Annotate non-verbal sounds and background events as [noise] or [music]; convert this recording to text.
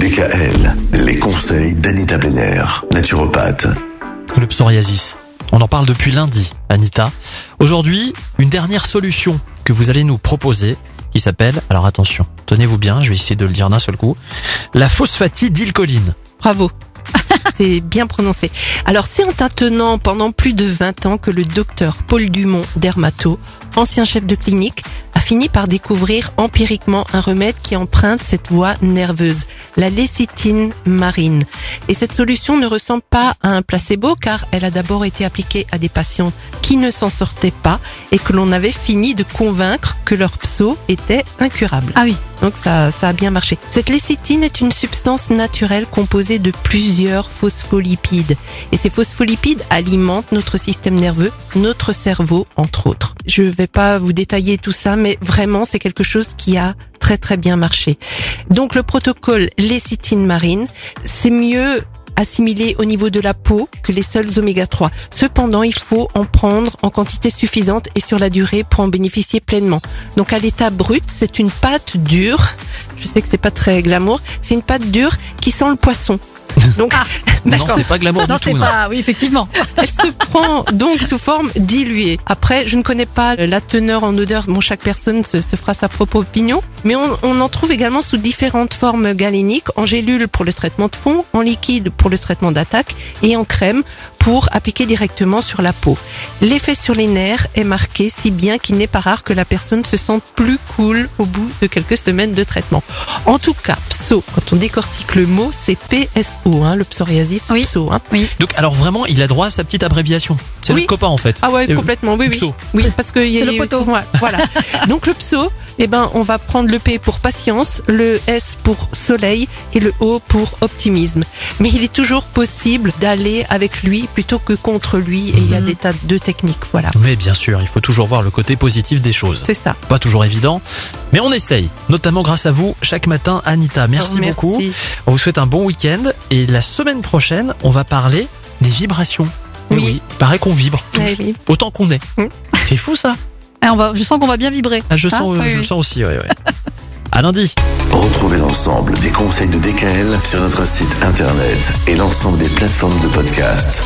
DKL, les conseils d'Anita Benner, naturopathe. Le psoriasis. On en parle depuis lundi, Anita. Aujourd'hui, une dernière solution que vous allez nous proposer qui s'appelle, alors attention, tenez-vous bien, je vais essayer de le dire d'un seul coup, la phosphatidylcholine. Bravo. [laughs] C'est bien prononcé. Alors, c'est en tâtonnant pendant plus de 20 ans que le docteur Paul Dumont, dermato, ancien chef de clinique, a fini par découvrir empiriquement un remède qui emprunte cette voie nerveuse, la lécithine marine. Et cette solution ne ressemble pas à un placebo car elle a d'abord été appliquée à des patients qui ne s'en sortaient pas et que l'on avait fini de convaincre que leur pso était incurable. Ah oui. Donc ça, ça a bien marché. Cette lécithine est une substance naturelle composée de plusieurs phospholipides. Et ces phospholipides alimentent notre système nerveux, notre cerveau, entre autres. Je vais pas vous détailler tout ça, mais vraiment c'est quelque chose qui a très très bien marché. Donc le protocole lécithine marine, c'est mieux assimilé au niveau de la peau que les seuls oméga 3. Cependant, il faut en prendre en quantité suffisante et sur la durée pour en bénéficier pleinement. Donc à l'état brut, c'est une pâte dure. Je sais que c'est pas très glamour. C'est une pâte dure qui sent le poisson. Donc, Non, d'accord. c'est pas glamour Non, du tout. c'est non. pas. Oui, effectivement. [laughs] Elle se prend donc sous forme diluée. Après, je ne connais pas la teneur en odeur. Bon, chaque personne se, se fera sa propre opinion. Mais on, on en trouve également sous différentes formes galéniques, en gélule pour le traitement de fond, en liquide pour le traitement d'attaque et en crème pour appliquer directement sur la peau. L'effet sur les nerfs est marqué si bien qu'il n'est pas rare que la personne se sente plus cool au bout de quelques semaines de traitement. En tout cas, PSO, quand on décortique le mot, c'est PSO, hein, le psoriasis Oui. PSO. Hein. Donc, alors vraiment, il a droit à sa petite abréviation? C'est Oui. le copain en fait. Ah ouais, complètement, oui, oui. Pso. Oui, parce que y a le poteau. ouais, voilà. [laughs] Donc le pso, eh ben, on va prendre le P pour patience, le S pour soleil et le O pour optimisme. Mais il est toujours possible d'aller avec lui plutôt que contre lui et il y a Mhm. des tas de techniques, voilà. Mais bien sûr, il faut toujours voir le côté positif des choses. C'est ça. Pas toujours évident, mais on essaye. Notamment grâce à vous, chaque matin, Anita. Merci, beaucoup. On vous souhaite un bon week-end. Et la semaine prochaine, on va parler des vibrations. Eh Oui. oui. Pareil qu'on vibre tous, oui. autant qu'on est. Mm. C'est fou ça. Ah, on va, je sens qu'on va bien vibrer. Ah, je Hein sens, euh, Oui, je le oui. sens aussi. Ouais, ouais. [laughs] à lundi. Retrouvez l'ensemble des conseils de DKL sur notre site internet et l'ensemble des plateformes de podcast.